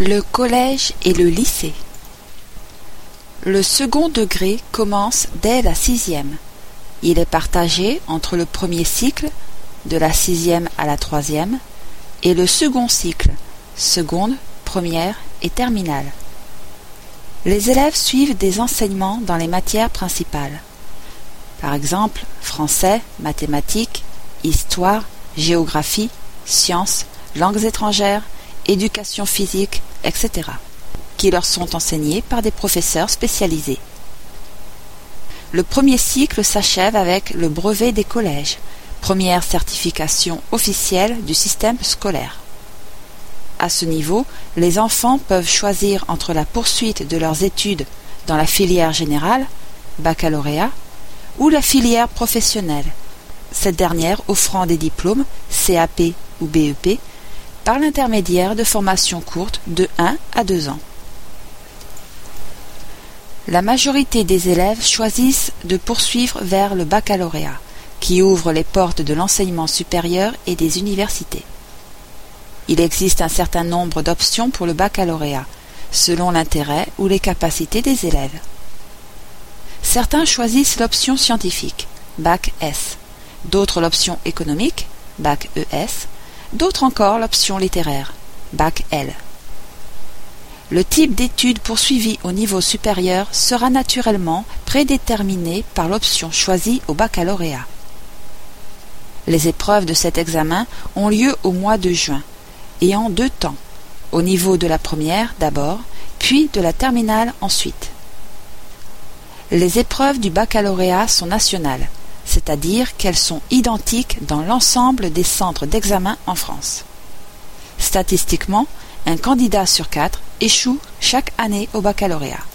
Le collège et le lycée. Le second degré commence dès la sixième. Il est partagé entre le premier cycle, de la sixième à la troisième, et le second cycle, seconde, première et terminale. Les élèves suivent des enseignements dans les matières principales. Par exemple, français, mathématiques, histoire, géographie, sciences, langues étrangères, éducation physique, etc., qui leur sont enseignés par des professeurs spécialisés. Le premier cycle s'achève avec le brevet des collèges, première certification officielle du système scolaire. À ce niveau, les enfants peuvent choisir entre la poursuite de leurs études dans la filière générale, baccalauréat, ou la filière professionnelle, cette dernière offrant des diplômes CAP ou BEP par l'intermédiaire de formations courtes de 1 à 2 ans. La majorité des élèves choisissent de poursuivre vers le baccalauréat, qui ouvre les portes de l'enseignement supérieur et des universités. Il existe un certain nombre d'options pour le baccalauréat, selon l'intérêt ou les capacités des élèves. Certains choisissent l'option scientifique, Bac S, d'autres l'option économique, Bac ES, d'autres encore l'option littéraire, Bac L. Le type d'études poursuivies au niveau supérieur sera naturellement prédéterminé par l'option choisie au baccalauréat. Les épreuves de cet examen ont lieu au mois de juin, et en deux temps, au niveau de la première d'abord, puis de la terminale ensuite. Les épreuves du baccalauréat sont nationales, c'est-à-dire qu'elles sont identiques dans l'ensemble des centres d'examen en France. Statistiquement, un candidat sur quatre échoue chaque année au baccalauréat.